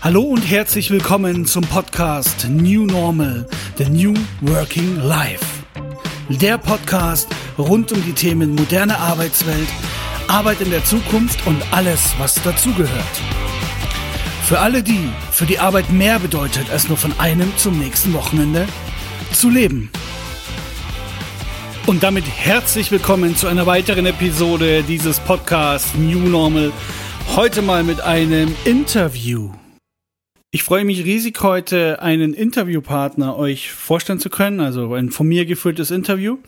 Hallo und herzlich willkommen zum Podcast New Normal, The New Working Life. Der Podcast rund um die Themen moderne Arbeitswelt, Arbeit in der Zukunft und alles, was dazugehört. Für alle die, für die Arbeit mehr bedeutet, als nur von einem zum nächsten Wochenende zu leben. Und damit herzlich willkommen zu einer weiteren Episode dieses Podcasts New Normal. Heute mal mit einem Interview. Ich freue mich riesig, heute einen Interviewpartner euch vorstellen zu können, also ein von mir geführtes Interview.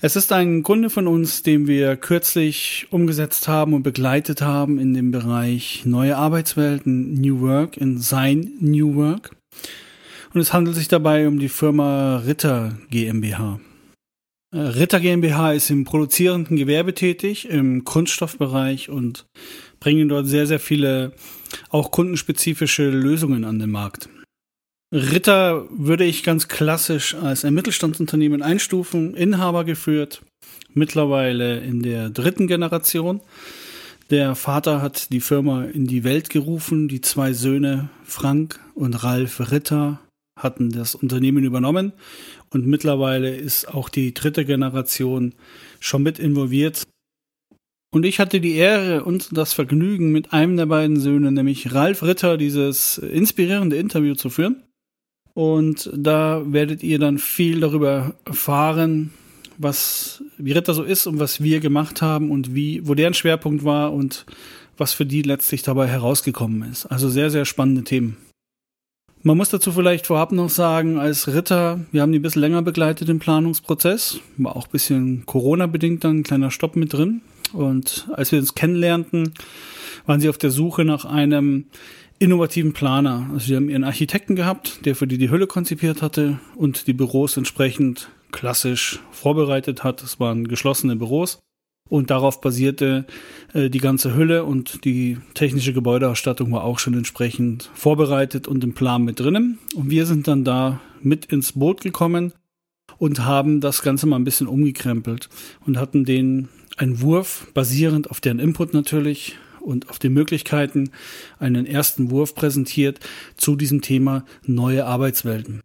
Es ist ein Kunde von uns, den wir kürzlich umgesetzt haben und begleitet haben in dem Bereich neue Arbeitswelten, New Work, in sein New Work. Und es handelt sich dabei um die Firma Ritter GmbH. Äh, Ritter GmbH ist im produzierenden Gewerbe tätig, im Kunststoffbereich und bringen dort sehr, sehr viele auch kundenspezifische Lösungen an den Markt. Ritter würde ich ganz klassisch als ein Mittelstandsunternehmen einstufen, Inhaber geführt, mittlerweile in der dritten Generation. Der Vater hat die Firma in die Welt gerufen, die zwei Söhne Frank und Ralf Ritter hatten das Unternehmen übernommen und mittlerweile ist auch die dritte Generation schon mit involviert. Und ich hatte die Ehre und das Vergnügen, mit einem der beiden Söhne, nämlich Ralf Ritter, dieses inspirierende Interview zu führen. Und da werdet ihr dann viel darüber erfahren, was, wie Ritter so ist und was wir gemacht haben und wie, wo deren Schwerpunkt war und was für die letztlich dabei herausgekommen ist. Also sehr, sehr spannende Themen. Man muss dazu vielleicht vorab noch sagen, als Ritter, wir haben die ein bisschen länger begleitet im Planungsprozess, war auch ein bisschen Corona-bedingt dann ein kleiner Stopp mit drin. Und als wir uns kennenlernten, waren sie auf der Suche nach einem innovativen Planer. Also sie haben ihren Architekten gehabt, der für die die Hülle konzipiert hatte und die Büros entsprechend klassisch vorbereitet hat. Es waren geschlossene Büros und darauf basierte äh, die ganze Hülle und die technische Gebäudeausstattung war auch schon entsprechend vorbereitet und im Plan mit drinnen. Und wir sind dann da mit ins Boot gekommen und haben das Ganze mal ein bisschen umgekrempelt und hatten den Wurf, basierend auf deren Input natürlich und auf den Möglichkeiten, einen ersten Wurf präsentiert zu diesem Thema neue Arbeitswelten.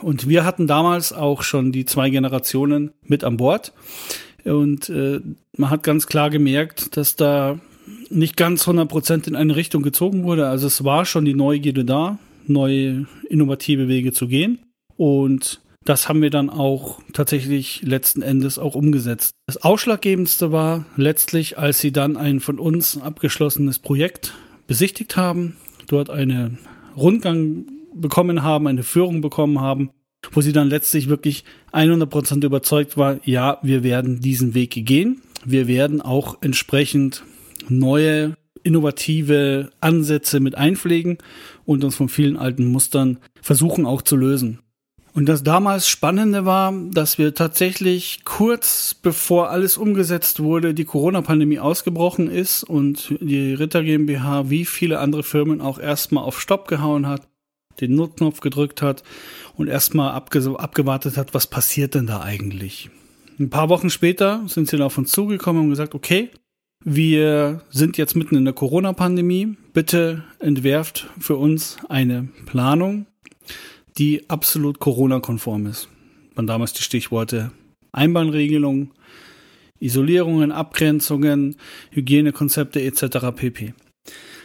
Und wir hatten damals auch schon die zwei Generationen mit an Bord. Und äh, man hat ganz klar gemerkt, dass da nicht ganz 100% in eine Richtung gezogen wurde. Also es war schon die Neugierde da, neue innovative Wege zu gehen. Und das haben wir dann auch tatsächlich letzten Endes auch umgesetzt. Das Ausschlaggebendste war letztlich, als sie dann ein von uns abgeschlossenes Projekt besichtigt haben, dort einen Rundgang bekommen haben, eine Führung bekommen haben, wo sie dann letztlich wirklich 100% überzeugt war, ja, wir werden diesen Weg gehen. Wir werden auch entsprechend neue innovative Ansätze mit einpflegen und uns von vielen alten Mustern versuchen auch zu lösen. Und das damals Spannende war, dass wir tatsächlich kurz bevor alles umgesetzt wurde, die Corona-Pandemie ausgebrochen ist und die Ritter GmbH wie viele andere Firmen auch erstmal auf Stopp gehauen hat, den Notknopf gedrückt hat und erstmal abge abgewartet hat, was passiert denn da eigentlich. Ein paar Wochen später sind sie dann auf uns zugekommen und gesagt, okay, wir sind jetzt mitten in der Corona-Pandemie. Bitte entwerft für uns eine Planung, die absolut Corona-konform ist. Waren damals die Stichworte Einbahnregelung, Isolierungen, Abgrenzungen, Hygienekonzepte etc. pp.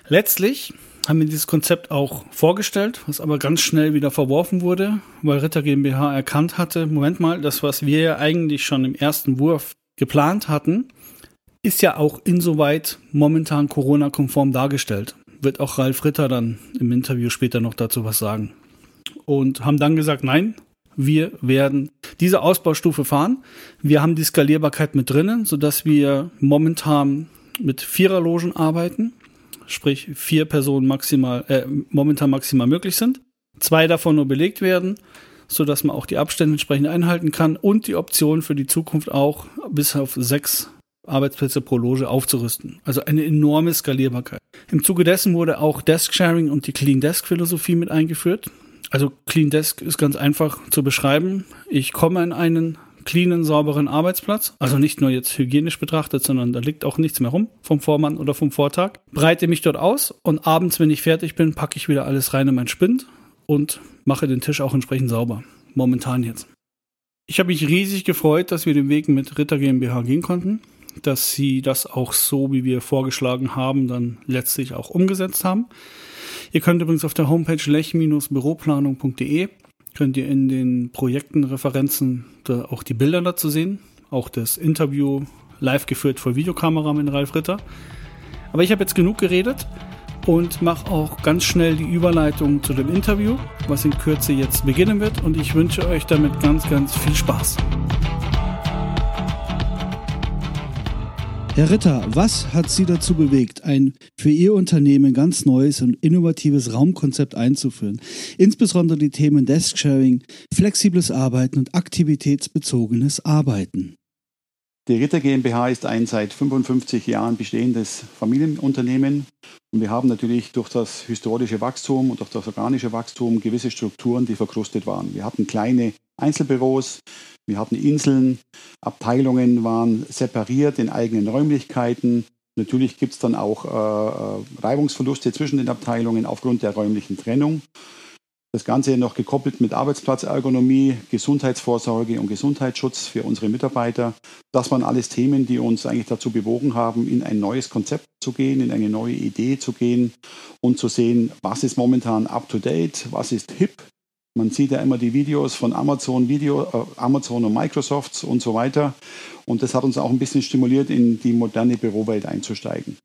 Letztlich haben wir dieses Konzept auch vorgestellt, was aber ganz schnell wieder verworfen wurde, weil Ritter GmbH erkannt hatte, Moment mal, das, was wir ja eigentlich schon im ersten Wurf geplant hatten, ist ja auch insoweit momentan Corona-konform dargestellt. Wird auch Ralf Ritter dann im Interview später noch dazu was sagen und haben dann gesagt, nein, wir werden diese Ausbaustufe fahren. Wir haben die Skalierbarkeit mit drinnen, sodass wir momentan mit Viererlogen arbeiten, sprich vier Personen maximal, äh, momentan maximal möglich sind. Zwei davon nur belegt werden, sodass man auch die Abstände entsprechend einhalten kann und die Option für die Zukunft auch bis auf sechs Arbeitsplätze pro Loge aufzurüsten. Also eine enorme Skalierbarkeit. Im Zuge dessen wurde auch Desk Sharing und die Clean Desk Philosophie mit eingeführt. Also Clean Desk ist ganz einfach zu beschreiben. Ich komme in einen cleanen, sauberen Arbeitsplatz. Also nicht nur jetzt hygienisch betrachtet, sondern da liegt auch nichts mehr rum vom Vormann oder vom Vortag. Breite mich dort aus und abends, wenn ich fertig bin, packe ich wieder alles rein in mein Spind und mache den Tisch auch entsprechend sauber. Momentan jetzt. Ich habe mich riesig gefreut, dass wir den Weg mit Ritter GmbH gehen konnten, dass sie das auch so, wie wir vorgeschlagen haben, dann letztlich auch umgesetzt haben. Ihr könnt übrigens auf der Homepage lech-büroplanung.de könnt ihr in den Projektenreferenzen auch die Bilder dazu sehen, auch das Interview live geführt vor Videokamera mit Ralf Ritter. Aber ich habe jetzt genug geredet und mache auch ganz schnell die Überleitung zu dem Interview, was in Kürze jetzt beginnen wird. Und ich wünsche euch damit ganz, ganz viel Spaß. Herr Ritter, was hat Sie dazu bewegt, ein für Ihr Unternehmen ganz neues und innovatives Raumkonzept einzuführen? Insbesondere die Themen Desk-Sharing, flexibles Arbeiten und aktivitätsbezogenes Arbeiten. Die Ritter GmbH ist ein seit 55 Jahren bestehendes Familienunternehmen und wir haben natürlich durch das historische Wachstum und durch das organische Wachstum gewisse Strukturen, die verkrustet waren. Wir hatten kleine Einzelbüros, wir hatten Inseln, Abteilungen waren separiert in eigenen Räumlichkeiten. Natürlich gibt es dann auch äh, äh, Reibungsverluste zwischen den Abteilungen aufgrund der räumlichen Trennung. Das Ganze noch gekoppelt mit Arbeitsplatzergonomie, Gesundheitsvorsorge und Gesundheitsschutz für unsere Mitarbeiter. Das waren alles Themen, die uns eigentlich dazu bewogen haben, in ein neues Konzept zu gehen, in eine neue Idee zu gehen und zu sehen, was ist momentan up-to-date, was ist hip. Man sieht ja immer die Videos von Amazon, Video, äh, Amazon und Microsoft und so weiter. Und das hat uns auch ein bisschen stimuliert, in die moderne Bürowelt einzusteigen.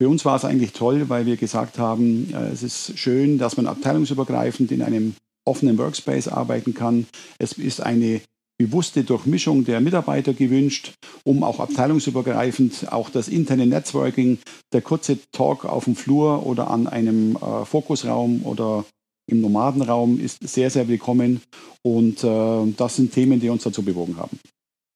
Für uns war es eigentlich toll, weil wir gesagt haben, äh, es ist schön, dass man abteilungsübergreifend in einem offenen Workspace arbeiten kann. Es ist eine bewusste Durchmischung der Mitarbeiter gewünscht, um auch abteilungsübergreifend auch das interne Networking, der kurze Talk auf dem Flur oder an einem äh, Fokusraum oder im Nomadenraum ist sehr, sehr willkommen. Und äh, das sind Themen, die uns dazu bewogen haben.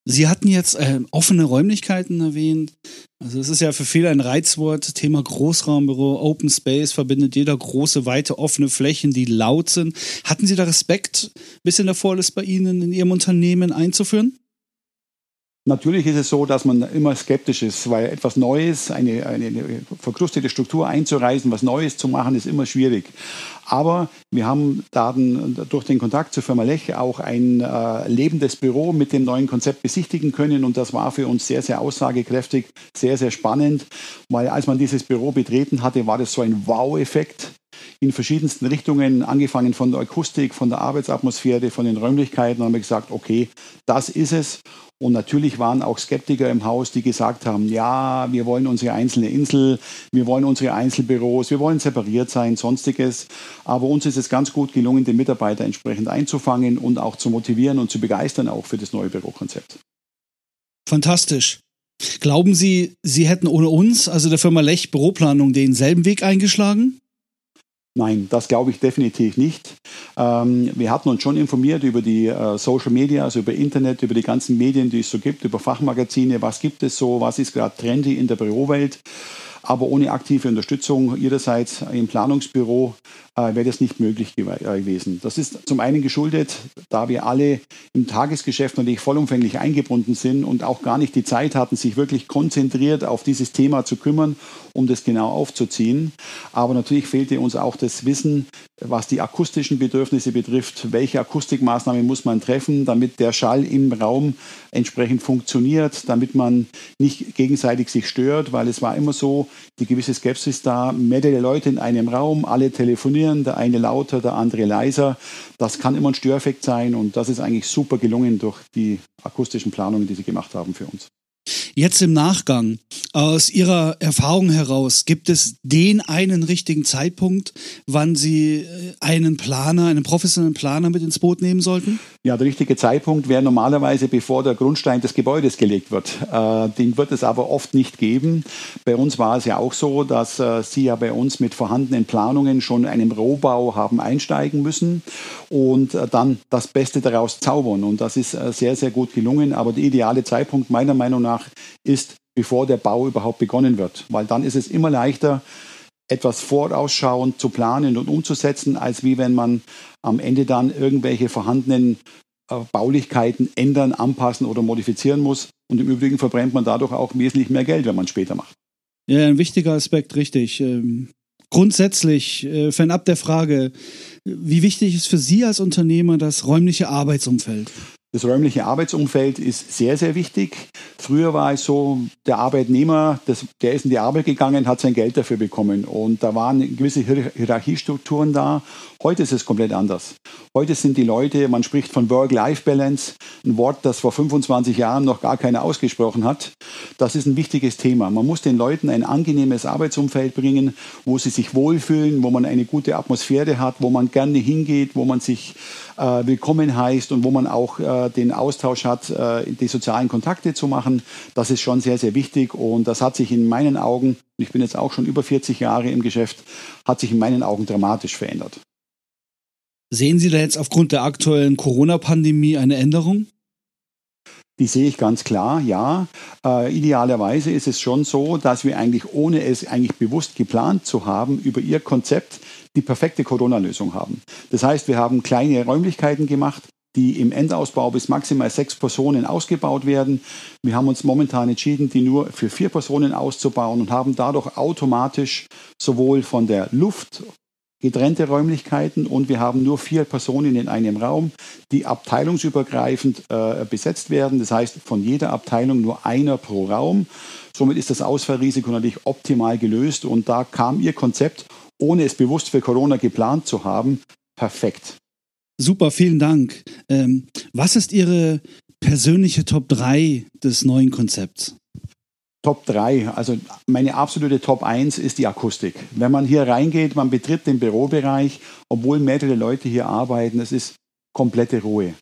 Sie hatten jetzt äh, offene Räumlichkeiten erwähnt. Also es ist ja für viele ein Reizwort. Thema Großraumbüro, Open Space verbindet jeder große, weite, offene Flächen, die laut sind. Hatten Sie da Respekt, bis in der Vorlist bei Ihnen in Ihrem Unternehmen einzuführen? Natürlich ist es so, dass man immer skeptisch ist, weil etwas Neues, eine, eine verkrustete Struktur einzureißen, was Neues zu machen, ist immer schwierig. Aber wir haben dann durch den Kontakt zur Firma Lech auch ein äh, lebendes Büro mit dem neuen Konzept besichtigen können. Und das war für uns sehr, sehr aussagekräftig, sehr, sehr spannend, weil als man dieses Büro betreten hatte, war das so ein Wow-Effekt in verschiedensten Richtungen, angefangen von der Akustik, von der Arbeitsatmosphäre, von den Räumlichkeiten, haben wir gesagt, okay, das ist es. Und natürlich waren auch Skeptiker im Haus, die gesagt haben, ja, wir wollen unsere einzelne Insel, wir wollen unsere Einzelbüros, wir wollen separiert sein, sonstiges. Aber uns ist es ganz gut gelungen, den Mitarbeiter entsprechend einzufangen und auch zu motivieren und zu begeistern auch für das neue Bürokonzept. Fantastisch. Glauben Sie, Sie hätten ohne uns, also der Firma Lech Büroplanung, denselben Weg eingeschlagen? Nein, das glaube ich definitiv nicht. Ähm, wir hatten uns schon informiert über die äh, Social Media, also über Internet, über die ganzen Medien, die es so gibt, über Fachmagazine, was gibt es so, was ist gerade trendy in der Bürowelt. Aber ohne aktive Unterstützung ihrerseits im Planungsbüro äh, wäre das nicht möglich äh, gewesen. Das ist zum einen geschuldet, da wir alle im Tagesgeschäft natürlich vollumfänglich eingebunden sind und auch gar nicht die Zeit hatten, sich wirklich konzentriert auf dieses Thema zu kümmern, um das genau aufzuziehen. Aber natürlich fehlte uns auch das Wissen, was die akustischen Bedürfnisse betrifft. Welche Akustikmaßnahmen muss man treffen, damit der Schall im Raum entsprechend funktioniert, damit man nicht gegenseitig sich stört, weil es war immer so, die gewisse Skepsis da, mehrere Leute in einem Raum, alle telefonieren, der eine lauter, der andere leiser. Das kann immer ein Störeffekt sein und das ist eigentlich super gelungen durch die akustischen Planungen, die sie gemacht haben für uns. Jetzt im Nachgang, aus Ihrer Erfahrung heraus, gibt es den einen richtigen Zeitpunkt, wann Sie äh, einen Planer, einen professionellen Planer mit ins Boot nehmen sollten? Ja, der richtige Zeitpunkt wäre normalerweise, bevor der Grundstein des Gebäudes gelegt wird. Äh, den wird es aber oft nicht geben. Bei uns war es ja auch so, dass äh, Sie ja bei uns mit vorhandenen Planungen schon in einem Rohbau haben einsteigen müssen und äh, dann das Beste daraus zaubern. Und das ist äh, sehr, sehr gut gelungen. Aber der ideale Zeitpunkt meiner Meinung nach ist, bevor der Bau überhaupt begonnen wird. Weil dann ist es immer leichter, etwas vorausschauend zu planen und umzusetzen, als wie wenn man am Ende dann irgendwelche vorhandenen Baulichkeiten ändern, anpassen oder modifizieren muss. Und im Übrigen verbrennt man dadurch auch wesentlich mehr Geld, wenn man später macht. Ja, ein wichtiger Aspekt, richtig. Ähm, grundsätzlich, äh, fernab der Frage, wie wichtig ist für Sie als Unternehmer das räumliche Arbeitsumfeld? Das räumliche Arbeitsumfeld ist sehr, sehr wichtig. Früher war es so, der Arbeitnehmer, das, der ist in die Arbeit gegangen, hat sein Geld dafür bekommen. Und da waren gewisse Hierarchiestrukturen da. Heute ist es komplett anders. Heute sind die Leute, man spricht von Work-Life-Balance, ein Wort, das vor 25 Jahren noch gar keiner ausgesprochen hat. Das ist ein wichtiges Thema. Man muss den Leuten ein angenehmes Arbeitsumfeld bringen, wo sie sich wohlfühlen, wo man eine gute Atmosphäre hat, wo man gerne hingeht, wo man sich äh, willkommen heißt und wo man auch äh, den Austausch hat, äh, die sozialen Kontakte zu machen. Das ist schon sehr, sehr wichtig und das hat sich in meinen Augen, ich bin jetzt auch schon über 40 Jahre im Geschäft, hat sich in meinen Augen dramatisch verändert. Sehen Sie da jetzt aufgrund der aktuellen Corona-Pandemie eine Änderung? Die sehe ich ganz klar, ja. Äh, idealerweise ist es schon so, dass wir eigentlich, ohne es eigentlich bewusst geplant zu haben, über Ihr Konzept die perfekte Corona-Lösung haben. Das heißt, wir haben kleine Räumlichkeiten gemacht, die im Endausbau bis maximal sechs Personen ausgebaut werden. Wir haben uns momentan entschieden, die nur für vier Personen auszubauen und haben dadurch automatisch sowohl von der Luft getrennte Räumlichkeiten und wir haben nur vier Personen in einem Raum, die abteilungsübergreifend äh, besetzt werden. Das heißt, von jeder Abteilung nur einer pro Raum. Somit ist das Ausfallrisiko natürlich optimal gelöst und da kam Ihr Konzept ohne es bewusst für Corona geplant zu haben, perfekt. Super, vielen Dank. Ähm, was ist Ihre persönliche Top 3 des neuen Konzepts? Top 3, also meine absolute Top 1 ist die Akustik. Wenn man hier reingeht, man betritt den Bürobereich, obwohl mehrere Leute hier arbeiten, es ist komplette Ruhe.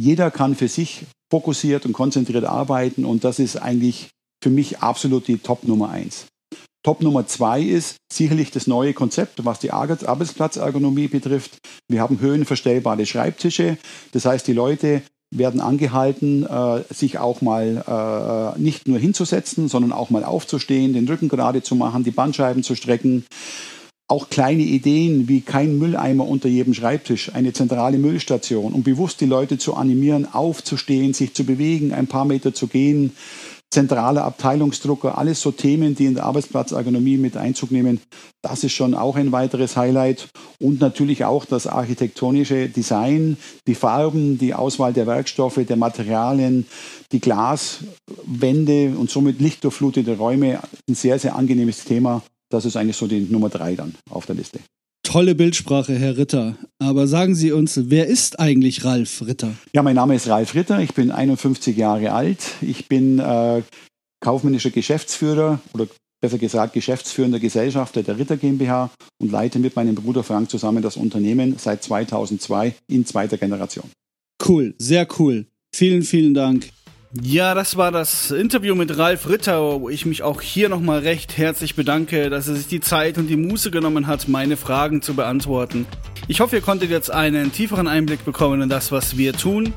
Jeder kann für sich fokussiert und konzentriert arbeiten und das ist eigentlich für mich absolut die Top Nummer 1. Top Nummer zwei ist sicherlich das neue Konzept, was die Arbeitsplatzergonomie betrifft. Wir haben höhenverstellbare Schreibtische. Das heißt, die Leute werden angehalten, äh, sich auch mal äh, nicht nur hinzusetzen, sondern auch mal aufzustehen, den Rücken gerade zu machen, die Bandscheiben zu strecken. Auch kleine Ideen wie kein Mülleimer unter jedem Schreibtisch, eine zentrale Müllstation, um bewusst die Leute zu animieren, aufzustehen, sich zu bewegen, ein paar Meter zu gehen zentrale Abteilungsdrucker, alles so Themen, die in der Arbeitsplatzergonomie mit Einzug nehmen. Das ist schon auch ein weiteres Highlight. Und natürlich auch das architektonische Design, die Farben, die Auswahl der Werkstoffe, der Materialien, die Glaswände und somit lichtdurchflutete Räume. Ein sehr, sehr angenehmes Thema. Das ist eigentlich so die Nummer drei dann auf der Liste. Tolle Bildsprache, Herr Ritter. Aber sagen Sie uns, wer ist eigentlich Ralf Ritter? Ja, mein Name ist Ralf Ritter. Ich bin 51 Jahre alt. Ich bin äh, kaufmännischer Geschäftsführer oder besser gesagt Geschäftsführender Gesellschafter der Ritter GmbH und leite mit meinem Bruder Frank zusammen das Unternehmen seit 2002 in zweiter Generation. Cool, sehr cool. Vielen, vielen Dank. Ja, das war das Interview mit Ralf Ritter, wo ich mich auch hier nochmal recht herzlich bedanke, dass er sich die Zeit und die Muße genommen hat, meine Fragen zu beantworten. Ich hoffe, ihr konntet jetzt einen tieferen Einblick bekommen in das, was wir tun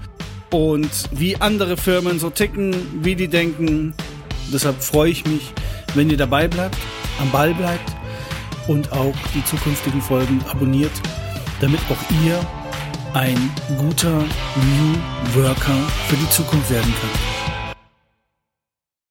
und wie andere Firmen so ticken, wie die denken. Deshalb freue ich mich, wenn ihr dabei bleibt, am Ball bleibt und auch die zukünftigen Folgen abonniert, damit auch ihr ein guter New Worker für die Zukunft werden kann.